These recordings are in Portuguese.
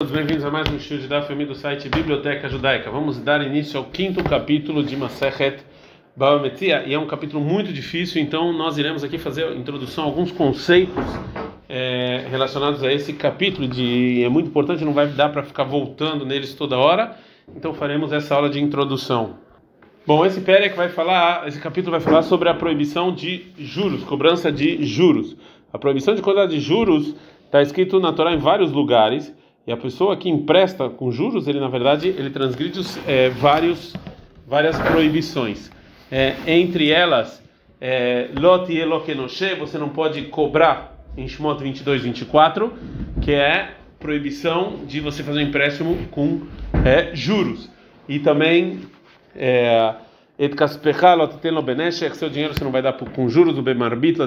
todos bem-vindos a mais um show de Daf do site Biblioteca Judaica. Vamos dar início ao quinto capítulo de Masechet Bava Metzia e é um capítulo muito difícil, então nós iremos aqui fazer a introdução a alguns conceitos é, relacionados a esse capítulo. De, é muito importante, não vai dar para ficar voltando neles toda hora, então faremos essa aula de introdução. Bom, esse Perek vai falar, esse capítulo vai falar sobre a proibição de juros, cobrança de juros. A proibição de cobrança de juros está escrito na Torá em vários lugares. E a pessoa que empresta com juros, ele na verdade ele transgride é, vários, várias proibições. É, entre elas, é, Elokenoshe, você não pode cobrar em Shemot 22, 24, que é proibição de você fazer um empréstimo com é, juros. E também Et seu dinheiro você não vai dar com juros, o Bemarbit,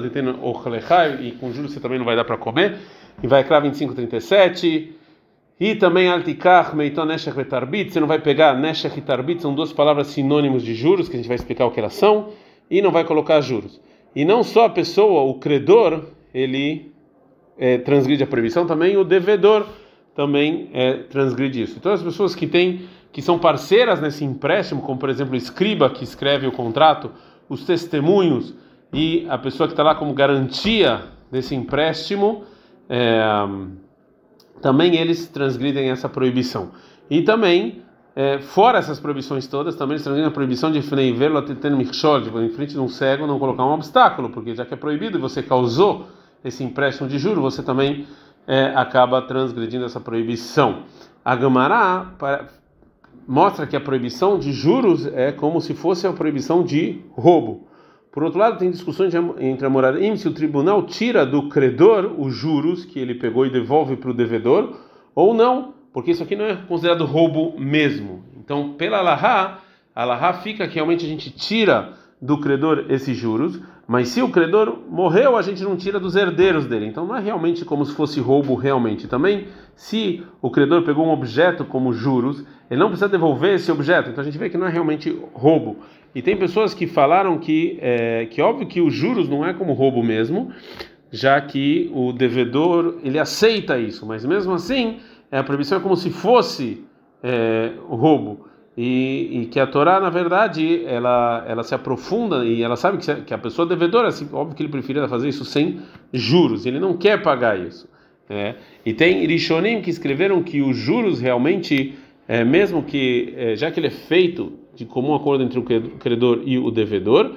e com juros você também não vai dar para comer. E vai Kra 25, 37. E também altikach meiton neshech vetarbit, você não vai pegar neshech e tarbit, são duas palavras sinônimos de juros, que a gente vai explicar o que elas são, e não vai colocar juros. E não só a pessoa, o credor, ele é, transgride a proibição, também o devedor também é, transgride isso. Então as pessoas que têm, que são parceiras nesse empréstimo, como por exemplo o escriba que escreve o contrato, os testemunhos e a pessoa que está lá como garantia desse empréstimo, é, também eles transgridem essa proibição. E também, é, fora essas proibições todas, também eles transgridem a proibição de em frente de um cego não colocar um obstáculo, porque já que é proibido e você causou esse empréstimo de juro, você também é, acaba transgredindo essa proibição. A Gamará mostra que a proibição de juros é como se fosse a proibição de roubo. Por outro lado, tem discussões entre a moradim se o tribunal tira do credor os juros que ele pegou e devolve para o devedor ou não, porque isso aqui não é considerado roubo mesmo. Então, pela Allahá, a Allahá fica que realmente a gente tira do credor esses juros, mas se o credor morreu, a gente não tira dos herdeiros dele. Então não é realmente como se fosse roubo realmente. Também, se o credor pegou um objeto como juros, ele não precisa devolver esse objeto. Então a gente vê que não é realmente roubo. E tem pessoas que falaram que é que óbvio que os juros não é como roubo mesmo, já que o devedor ele aceita isso, mas mesmo assim é, a proibição é como se fosse é, roubo. E, e, que a Torá, na verdade, ela, ela se aprofunda e ela sabe que, que a pessoa devedora, assim, óbvio que ele preferia fazer isso sem juros, ele não quer pagar isso. É. E tem Rishonim que escreveram que os juros realmente, é, mesmo que, é, já que ele é feito de comum acordo entre o credor e o devedor,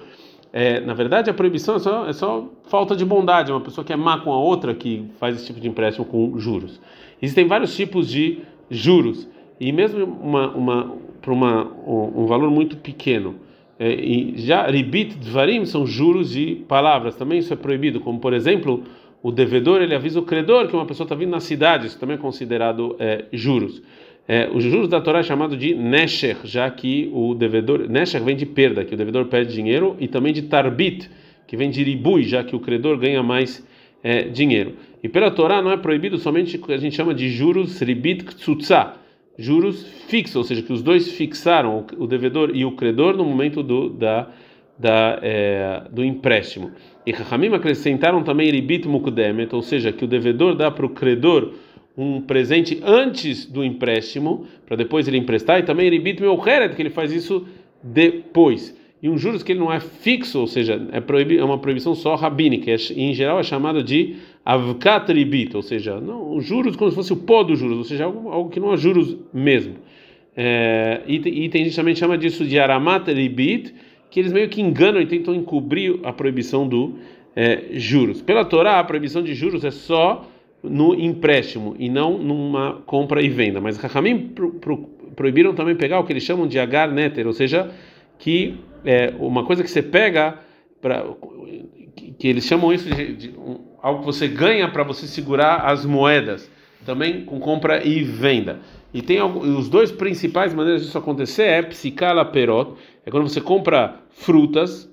é, na verdade a proibição é só, é só falta de bondade, uma pessoa que é má com a outra que faz esse tipo de empréstimo com juros. Existem vários tipos de juros e mesmo uma, uma para uma, um valor muito pequeno. É, e já ribit dvarim são juros de palavras, também isso é proibido, como por exemplo, o devedor ele avisa o credor que uma pessoa está vindo na cidade, isso também é considerado é, juros. É, os juros da Torá é chamado de nesher, já que o devedor nesher vem de perda, que o devedor perde dinheiro, e também de tarbit, que vem de ribui, já que o credor ganha mais é, dinheiro. E pela Torá não é proibido somente o que a gente chama de juros ribit ktsutsa, juros fixos, ou seja, que os dois fixaram o devedor e o credor no momento do, da, da, é, do empréstimo. E Rahamim acrescentaram também ribit mukdemet, ou seja, que o devedor dá para o credor um presente antes do empréstimo, para depois ele emprestar, e também ribit meucheret, que ele faz isso depois. E um juros que ele não é fixo, ou seja, é, é uma proibição só rabínica, e em geral é chamado de avkat ribit, ou seja, não, juros como se fosse o pó dos juros, ou seja, algo, algo que não é juros mesmo. É, e, e, tem gente também chama disso de aramat ribit, que eles meio que enganam e tentam encobrir a proibição do é, juros. Pela Torá, a proibição de juros é só no empréstimo e não numa compra e venda. Mas Rahamim pro, pro, proibiram também pegar o que eles chamam de agar neter, ou seja, que é uma coisa que você pega para que, eles chamam isso de, de um, algo que você ganha para você segurar as moedas, também com compra e venda. E tem os dois principais maneiras disso acontecer é psicala perot, é quando você compra frutas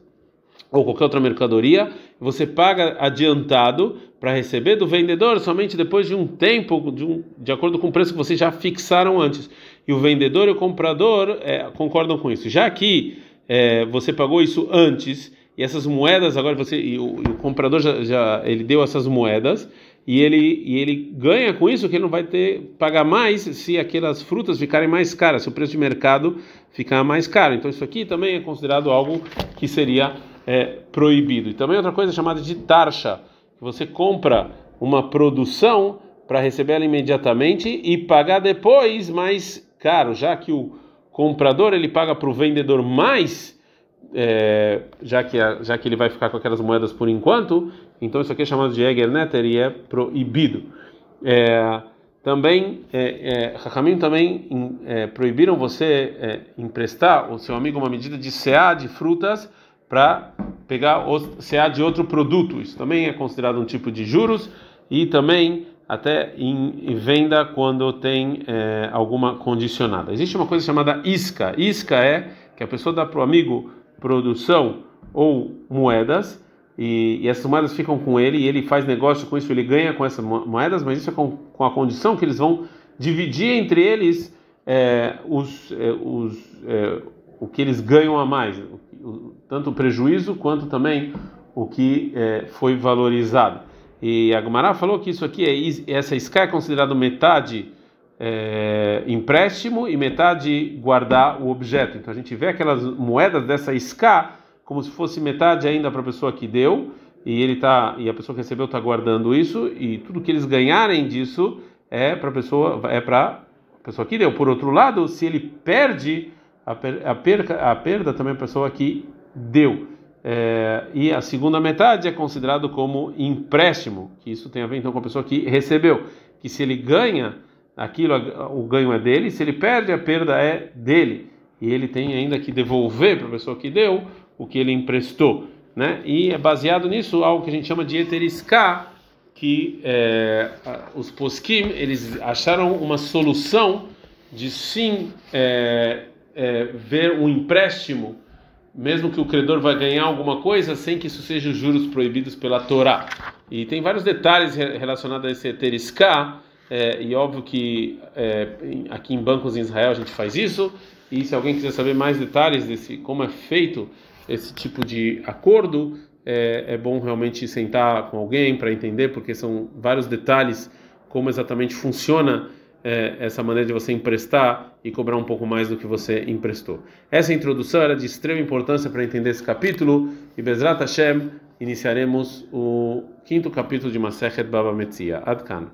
ou qualquer outra mercadoria, você paga adiantado para receber do vendedor somente depois de um tempo, de, um, de acordo com o preço que vocês já fixaram antes. E o vendedor e o comprador é, concordam com isso. Já que é, você pagou isso antes e essas moedas agora você e o, e o comprador já, já, ele deu essas moedas e ele, e ele ganha com isso que ele não vai ter pagar mais se aquelas frutas ficarem mais caras, se o preço de mercado ficar mais caro. Então isso aqui também é considerado algo que seria é, proibido. E também outra coisa chamada de taxa, que você compra uma produção para receber ela imediatamente e pagar depois mais caro, já que o comprador ele paga para o vendedor mais é, já que já que ele vai ficar com aquelas moedas por enquanto, então isso aqui é chamado de Eger Netter e é proibido. É, também, é, é, também é, proibiram você é, emprestar o seu amigo uma medida de CA de frutas para pegar o CA de outro produto. Isso também é considerado um tipo de juros e também até em, venda quando tem é, alguma condicionada. Existe uma coisa chamada isca. Isca é que a pessoa dá para o amigo produção ou moedas e, e, essas moedas ficam com ele e ele faz negócio com isso, ele ganha com essas moedas, mas isso é com, com a condição que eles vão dividir entre eles é, os, é, os, é, o que eles ganham a mais, tanto o prejuízo quanto também o que é, foi valorizado. E a falou que isso aqui é essa isca é considerado metade é, empréstimo e metade guardar o objeto. Então a gente vê aquelas moedas dessa isca como se fosse metade ainda para a pessoa que deu e ele tá e a pessoa que recebeu está guardando isso e tudo que eles ganharem disso é para a pessoa é para a pessoa que deu. Por outro lado, se ele perde a, per, a perca a perda também é a pessoa que deu. É, e a segunda metade é considerado como empréstimo, que isso tem a ver então com a pessoa que recebeu, que se ele ganha aquilo o ganho é dele, se ele perde a perda é dele e ele tem ainda que devolver para a pessoa que deu o que ele emprestou, né? E é baseado nisso algo que a gente chama de eteriská, que é, os poskim eles acharam uma solução de sim é, é, ver um empréstimo, mesmo que o credor vai ganhar alguma coisa, sem que isso seja juros proibidos pela Torá. E tem vários detalhes relacionados a esse eteriská é, e óbvio que é, aqui em bancos em Israel a gente faz isso. E se alguém quiser saber mais detalhes desse como é feito esse tipo de acordo, é, é bom realmente sentar com alguém para entender, porque são vários detalhes como exatamente funciona é, essa maneira de você emprestar e cobrar um pouco mais do que você emprestou. Essa introdução era de extrema importância para entender esse capítulo e Bezrat Hashem iniciaremos o quinto capítulo de Masechet Baba Metzia. Adkan.